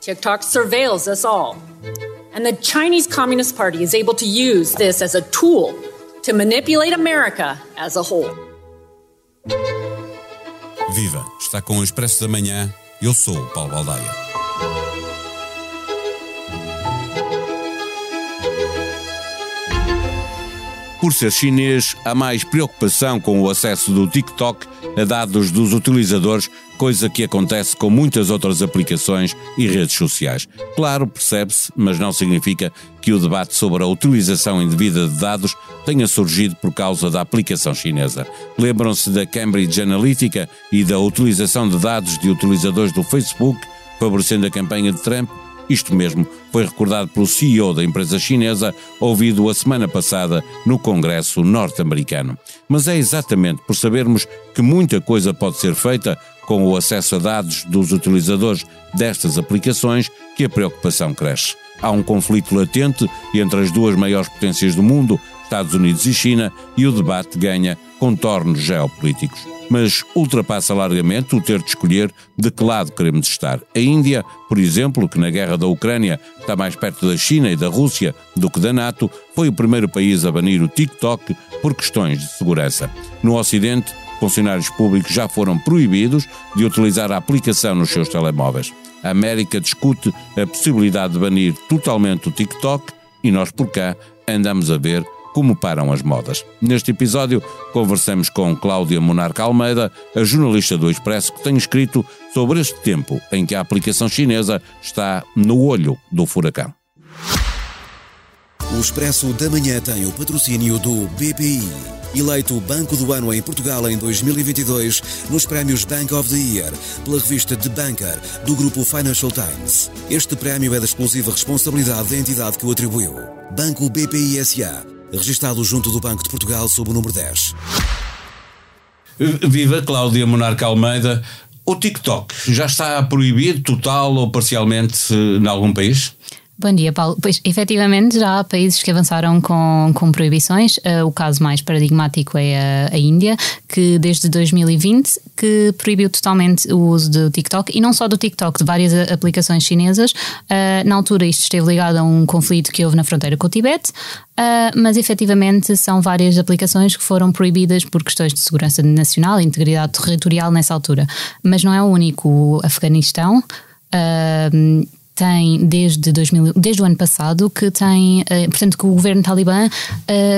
TikTok surveils us all. And the Chinese Communist Party is able to use this as a tool to manipulate America as a whole. Viva! Está com o Expresso da Manhã. Eu sou o Paulo Baldaia. Por ser chinês, há mais preocupação com o acesso do TikTok a dados dos utilizadores, coisa que acontece com muitas outras aplicações e redes sociais. Claro, percebe-se, mas não significa que o debate sobre a utilização indevida de dados tenha surgido por causa da aplicação chinesa. Lembram-se da Cambridge Analytica e da utilização de dados de utilizadores do Facebook, favorecendo a campanha de Trump? Isto mesmo foi recordado pelo CEO da empresa chinesa, ouvido a semana passada no Congresso norte-americano. Mas é exatamente por sabermos que muita coisa pode ser feita com o acesso a dados dos utilizadores destas aplicações que a preocupação cresce. Há um conflito latente entre as duas maiores potências do mundo, Estados Unidos e China, e o debate ganha contornos geopolíticos. Mas ultrapassa largamente o ter de escolher de que lado queremos estar. A Índia, por exemplo, que na guerra da Ucrânia está mais perto da China e da Rússia do que da NATO, foi o primeiro país a banir o TikTok por questões de segurança. No Ocidente, funcionários públicos já foram proibidos de utilizar a aplicação nos seus telemóveis. A América discute a possibilidade de banir totalmente o TikTok e nós por cá andamos a ver como param as modas. Neste episódio, conversamos com Cláudia Monarca Almeida, a jornalista do Expresso, que tem escrito sobre este tempo em que a aplicação chinesa está no olho do furacão. O Expresso da Manhã tem o patrocínio do BPI. Eleito Banco do Ano em Portugal em 2022 nos prémios Bank of the Year pela revista The Banker do grupo Financial Times. Este prémio é da exclusiva responsabilidade da entidade que o atribuiu. Banco BPI SA registado junto do Banco de Portugal sob o número 10. Viva Cláudia Monarca Almeida. O TikTok já está proibido total ou parcialmente em algum país? Bom dia, Paulo. Pois, efetivamente, já há países que avançaram com, com proibições. Uh, o caso mais paradigmático é a, a, Índia, que desde 2020 que proibiu totalmente o uso do TikTok, e não só do TikTok, de várias aplicações chinesas. Uh, na altura isto esteve ligado a um conflito que houve na fronteira com o Tibete, uh, mas efetivamente são várias aplicações que foram proibidas por questões de segurança nacional e integridade territorial nessa altura. Mas não é o único. O Afeganistão Uh, tem desde, 2000, desde o ano passado que tem, uh, portanto, que o governo talibã uh,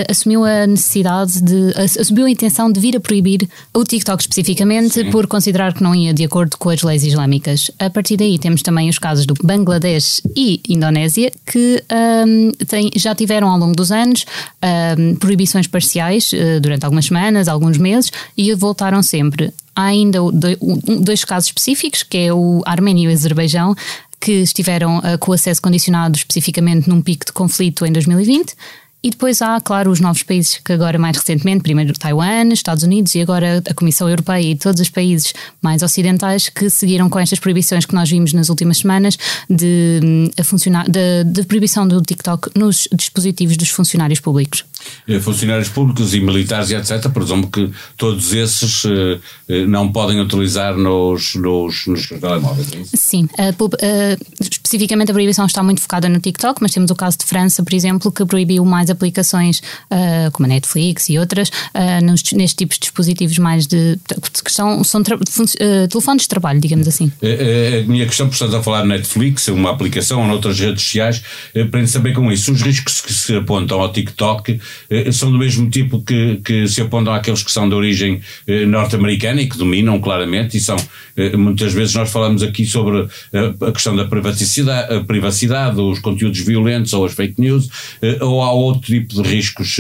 assumiu a necessidade de, assumiu a intenção de vir a proibir o TikTok especificamente Sim. por considerar que não ia de acordo com as leis islâmicas. A partir daí temos também os casos do Bangladesh e Indonésia que um, tem, já tiveram ao longo dos anos um, proibições parciais uh, durante algumas semanas, alguns meses e voltaram sempre há ainda dois casos específicos, que é o Arménia e o Azerbaijão, que estiveram uh, com acesso condicionado especificamente num pico de conflito em 2020. E depois há, claro, os novos países que agora mais recentemente, primeiro Taiwan, Estados Unidos e agora a Comissão Europeia e todos os países mais ocidentais que seguiram com estas proibições que nós vimos nas últimas semanas de, hum, funcionar, de, de proibição do TikTok nos dispositivos dos funcionários públicos. Eh, funcionários públicos e militares e etc. Presumo que todos esses uh, não podem utilizar nos, nos, nos telemóveis. É Sim, uh, uh, especificamente a proibição está muito focada no TikTok, mas temos o caso de França, por exemplo, que proibiu mais aplicações como a Netflix e outras nos, nestes tipos de dispositivos mais de que são, são telefones de trabalho, digamos assim. A, minha questão, por estás a falar Netflix, uma aplicação ou noutras redes sociais, aprende saber com isso. Os riscos que se apontam ao TikTok são do mesmo tipo que, que se apontam àqueles que são de origem eh, norte-americana e que dominam claramente e são, eh, muitas vezes nós falamos aqui sobre a questão da privacidade, a privacidade, os conteúdos violentos ou as fake news, ou há outro tipo de riscos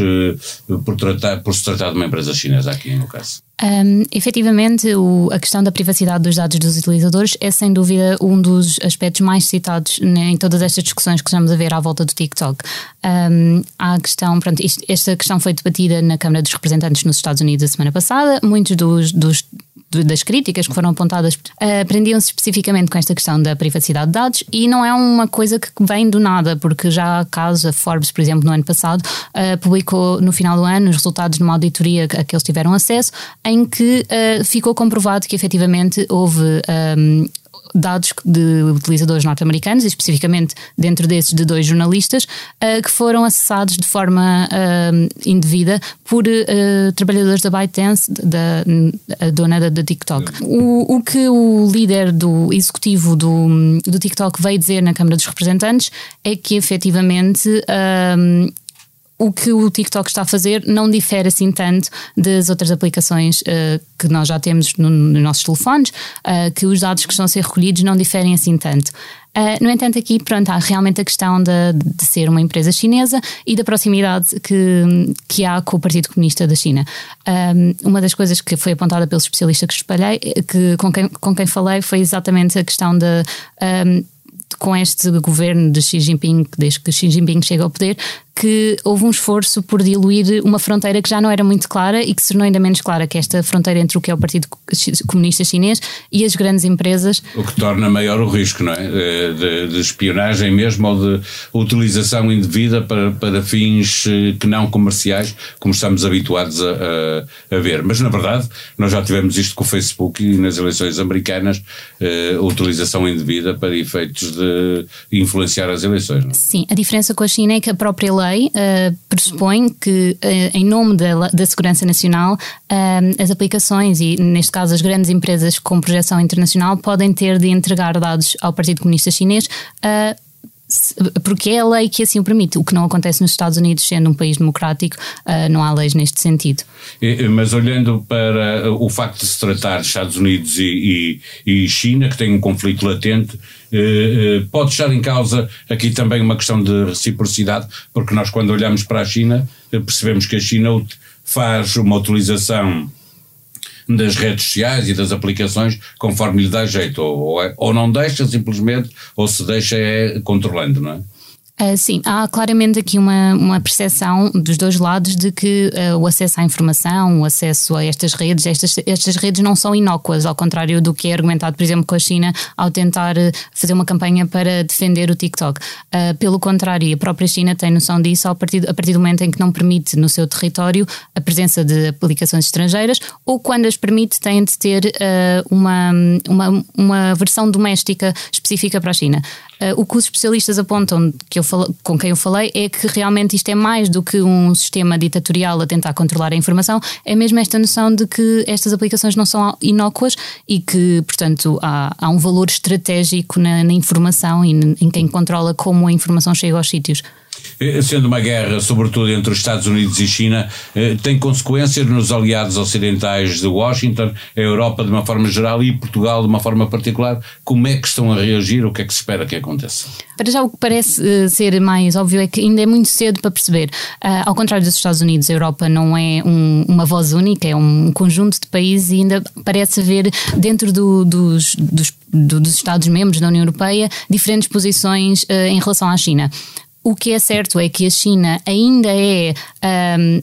por, tratar, por se tratar de uma empresa chinesa aqui no caso? Um, efetivamente, o, a questão da privacidade dos dados dos utilizadores é sem dúvida um dos aspectos mais citados né, em todas estas discussões que estamos a ver à volta do TikTok. Um, há a questão, pronto, isto, esta questão foi debatida na Câmara dos Representantes nos Estados Unidos a semana passada. Muitos dos, dos das críticas que foram apontadas uh, prendiam-se especificamente com esta questão da privacidade de dados e não é uma coisa que vem do nada, porque já caso, a Forbes, por exemplo, no ano passado, uh, publicou no final do ano os resultados de uma auditoria a que eles tiveram acesso, em que uh, ficou comprovado que efetivamente houve um, dados de utilizadores norte-americanos, e especificamente dentro desses de dois jornalistas, uh, que foram acessados de forma uh, indevida por uh, trabalhadores da ByteDance, da, da dona da, da TikTok. O, o, que o líder do executivo do, do TikTok veio dizer na Câmara dos Representantes é que efetivamente o que o TikTok está a fazer não difere assim tanto das outras aplicações uh, que nós já temos no, nos nossos telefones, uh, que os dados que estão a ser recolhidos não diferem assim tanto. Uh, no entanto, aqui pronto, há realmente a questão de, de, ser uma empresa chinesa e da proximidade que, que há com o Partido Comunista da China. uma das coisas que foi apontada pelo especialista que espalhei, que, com, quem, com quem falei, foi exatamente a questão de. Um, com este governo de Xi Jinping, desde que Xi Jinping chega ao poder, que houve um esforço por diluir uma fronteira que já não era muito clara e que se tornou ainda menos clara, que é esta fronteira entre o que é o Partido Comunista Chinês e as grandes empresas. O que torna maior o risco, não é? De, de espionagem mesmo ou de utilização indevida para, para fins eh, que não comerciais, como estamos habituados a, a, a ver. Mas, na verdade, nós já tivemos isto com o Facebook e nas eleições americanas, eh, a utilização indevida para efeitos de influenciar as eleições. Não? É? Sim, a diferença com a China é que a própria lei lei uh, pressupõe que, uh, em nome da, da segurança nacional, uh, as aplicações e, neste caso, as grandes empresas com projeção internacional podem ter de entregar dados ao Partido Comunista Chinês porque é a lei que assim o permite. O que não acontece nos Estados Unidos, sendo um país democrático, uh, não há leis neste sentido. Mas olhando para o facto de se tratar de Estados Unidos e, e, e China, que tem um conflito latente, eh, eh, pode estar em causa aqui também uma questão de reciprocidade, porque nós, quando olhamos para a China, eh, percebemos que a China faz uma utilização das redes sociais e das aplicações conforme lhe dá jeito, ou, ou, é, ou não deixa simplesmente, ou se deixa é controlando, não é? Uh, sim, há claramente aqui uma, uma percepção dos dois lados de que uh, o acesso à informação, o acesso a estas redes, estas, estas redes não são inócuas, ao contrário do que é argumentado, por exemplo, com a China ao tentar uh, fazer uma campanha para defender o TikTok. pelo contrário, a própria China tem noção disso a partir, a partir do momento em que não permite no seu território a presença de aplicações estrangeiras ou quando as permite tem de ter uma, uma, uma versão doméstica específica para a China. O que os especialistas apontam que eu com quem eu falei é que realmente isto é mais do que um sistema ditatorial a tentar controlar a informação, é mesmo esta noção de que estas aplicações não são inócuas e que, portanto, há, há um valor estratégico na, na informação e em quem controla como a informação chega aos sítios. Eh, sendo uma guerra, sobretudo entre os Estados Unidos e China, eh, tem consequências nos aliados ocidentais de Washington, a Europa de uma forma geral e Portugal de uma forma particular. Como é que estão a reagir? O que é que se espera que aconteça? Para já, o que parece eh, ser mais óbvio é que ainda é muito cedo para perceber. ao contrário dos Estados Unidos, a Europa não é um, uma voz única, é um conjunto de países e ainda parece haver dentro do, dos, dos, dos Estados-membros da União Europeia diferentes posições em relação à China. O que é certo é que a China ainda é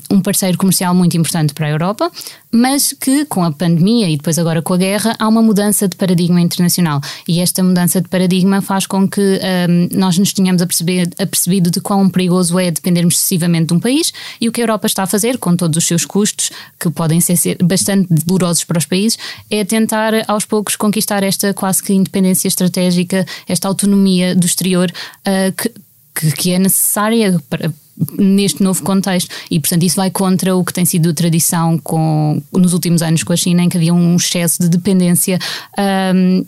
um, um, parceiro comercial muito importante para a Europa, mas que com a pandemia e depois agora com a guerra há uma mudança de paradigma internacional. E esta mudança de paradigma faz com que um, nós nos tenhamos apercebido de quão perigoso é dependermos excessivamente de um país e o que a Europa está a fazer, com todos os seus custos, que podem ser bastante dolorosos para os países, é tentar aos poucos conquistar esta quase que independência estratégica, esta autonomia do exterior, uh, que, que, que é necessária para, neste novo contexto. E, portanto, isso vai contra o que tem sido tradição com, nos últimos anos com a China, em que havia um excesso de dependência. Um,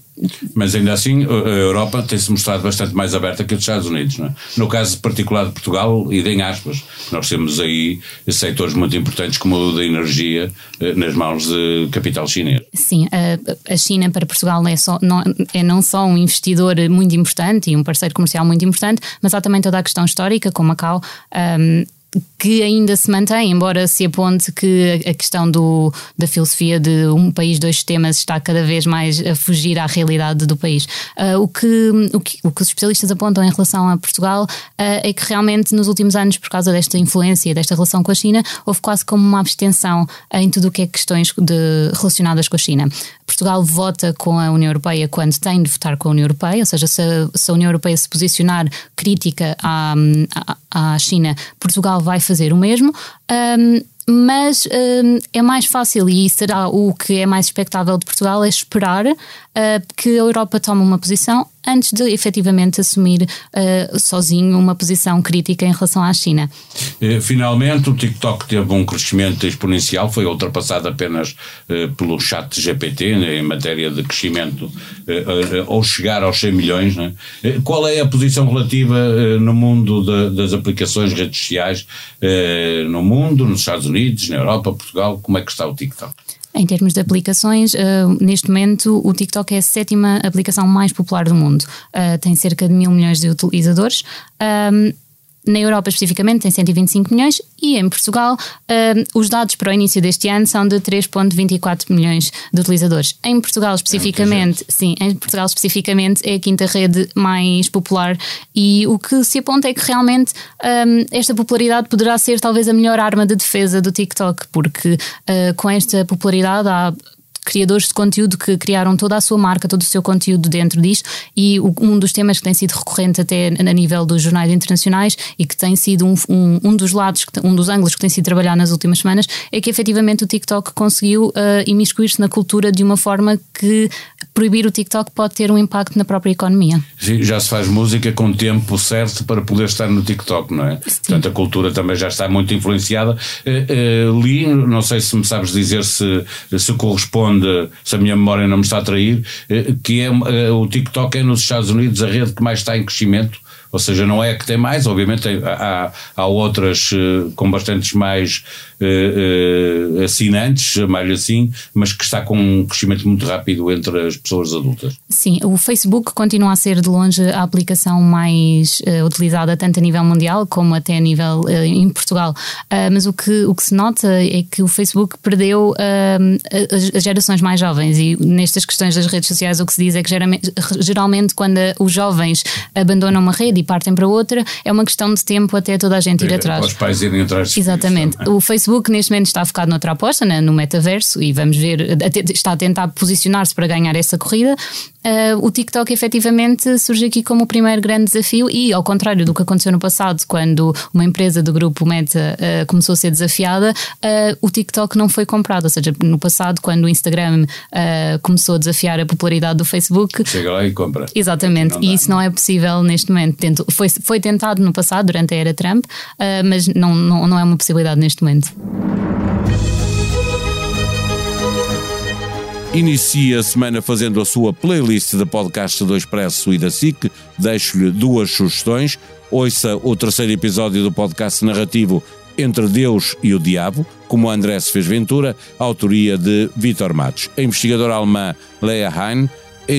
mas ainda assim, a Europa tem-se mostrado bastante mais aberta que os Estados Unidos. É? No caso particular de Portugal, e em aspas, nós temos aí setores muito importantes como o da energia eh, nas mãos de capital chinês. Sim, a, China para Portugal é, só, não, é não só um investidor muito importante e um parceiro comercial muito importante, mas há também toda a questão histórica com Macau. Um, que ainda se mantém, embora se aponte que a questão do, da filosofia de um país, dois sistemas está cada vez mais a fugir à realidade do país. Uh, o, que, o, que, o que os especialistas apontam em relação a Portugal uh, é que realmente nos últimos anos, por causa desta influência, desta relação com a China, houve quase como uma abstenção em tudo o que é questões de, relacionadas com a China. Portugal vota com a União Europeia quando tem de votar com a União Europeia, ou seja, se a, se a União Europeia se posicionar crítica à, à, à China, Portugal vai fazer o mesmo. Um, mas é mais fácil e será o que é mais expectável de Portugal é esperar uh, que a Europa tome uma posição antes de efetivamente assumir uh, sozinho uma posição crítica em relação à China. Eh, finalmente, o TikTok teve um crescimento exponencial, foi ultrapassado apenas uh, pelo chat GPT né, em matéria de crescimento uh, ao chegar aos 100 milhões. Né? Qual é a posição relativa no mundo de, das aplicações redes sociais, no mundo, nos Estados Unidos, na Europa, Portugal? Como é que está o TikTok? Em termos de aplicações, uh, neste momento o TikTok é a sétima aplicação mais popular do mundo. Uh, tem cerca de mil milhões de utilizadores. Um, na Europa, especificamente, tem 125 milhões e em Portugal, uh, os dados para o início deste ano são de 3,24 milhões de utilizadores. Em Portugal, especificamente, é sim, em Portugal, especificamente, é a quinta rede mais popular e o que se aponta é que realmente um, esta popularidade poderá ser talvez a melhor arma de defesa do TikTok, porque uh, com esta popularidade há criadores de conteúdo que criaram toda a sua marca, todo o seu conteúdo dentro disto e um dos temas que tem sido recorrente até a nível dos jornais internacionais e que tem sido um, um, um dos lados, um dos ângulos que tem sido trabalhado nas últimas semanas é que efetivamente o TikTok conseguiu uh, imiscuir-se na cultura de uma forma que proibir o TikTok pode ter um impacto na própria economia. Sim, já se faz música com tempo certo para poder estar no TikTok, não é? Sim. Portanto, a cultura também já está muito influenciada. Uh, uh, li, não sei se me sabes dizer se, se corresponde onde, se a minha memória não me está a trair, eh, que é eh, o TikTok é nos Estados Unidos a rede que mais está em crescimento ou seja, não é que tem mais, obviamente há, há outras uh, com bastantes mais uh, uh, assinantes, mais assim, mas que está com um crescimento muito rápido entre as pessoas adultas. Sim, o Facebook continua a ser de longe a aplicação mais utilizada tanto a nível mundial como até a nível em Portugal. mas o que, o que se nota é que o Facebook perdeu as, as, gerações mais jovens e nestas questões das redes sociais o que se diz é que geralmente, geralmente quando os jovens abandonam uma rede e partem para outra, é uma questão de tempo até toda a gente ir atrás. Os pais irem atrás. Exatamente. É? O Facebook neste momento está focado noutra aposta, no metaverso, e vamos ver, está a tentar posicionar-se para ganhar essa corrida. Uh, o TikTok efetivamente surge aqui como o primeiro grande desafio e ao contrário do que aconteceu no passado quando uma empresa do grupo Meta uh, começou a ser desafiada uh, o TikTok não foi comprado, ou seja, no passado quando o Instagram começou a desafiar a popularidade do Facebook chega lá e compra. Exatamente, e isso não é possível neste momento. Tento, foi, foi tentado no passado durante a era Trump, mas não, não, não é uma possibilidade neste momento Inicia a semana fazendo a sua playlist de podcast do Expresso e da SIC. Deixo-lhe duas sugestões. Ouça o terceiro episódio do podcast narrativo Entre Deus e o Diabo, como André fez Ventura, autoria de Vitor Matos. A investigadora alemã Lea Hein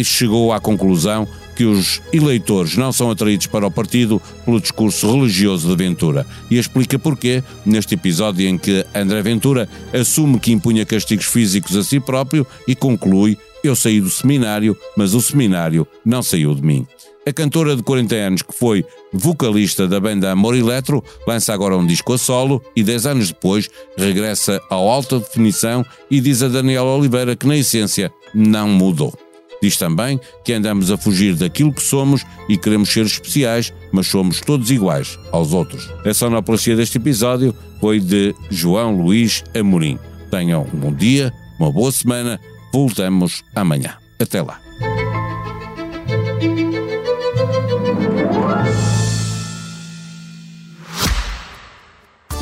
chegou à conclusão que os eleitores não são atraídos para o partido pelo discurso religioso de Ventura e explica porquê neste episódio em que André Ventura assume que impunha castigos físicos a si próprio e conclui: Eu saí do seminário, mas o seminário não saiu de mim. A cantora de 40 anos, que foi vocalista da banda Amor Eletro, lança agora um disco a solo e 10 anos depois regressa ao alta definição e diz a Daniela Oliveira que, na essência, não mudou. Diz também que andamos a fugir daquilo que somos e queremos ser especiais, mas somos todos iguais aos outros. A sonoplastia deste episódio foi de João Luís Amorim. Tenham um bom dia, uma boa semana. Voltamos amanhã. Até lá.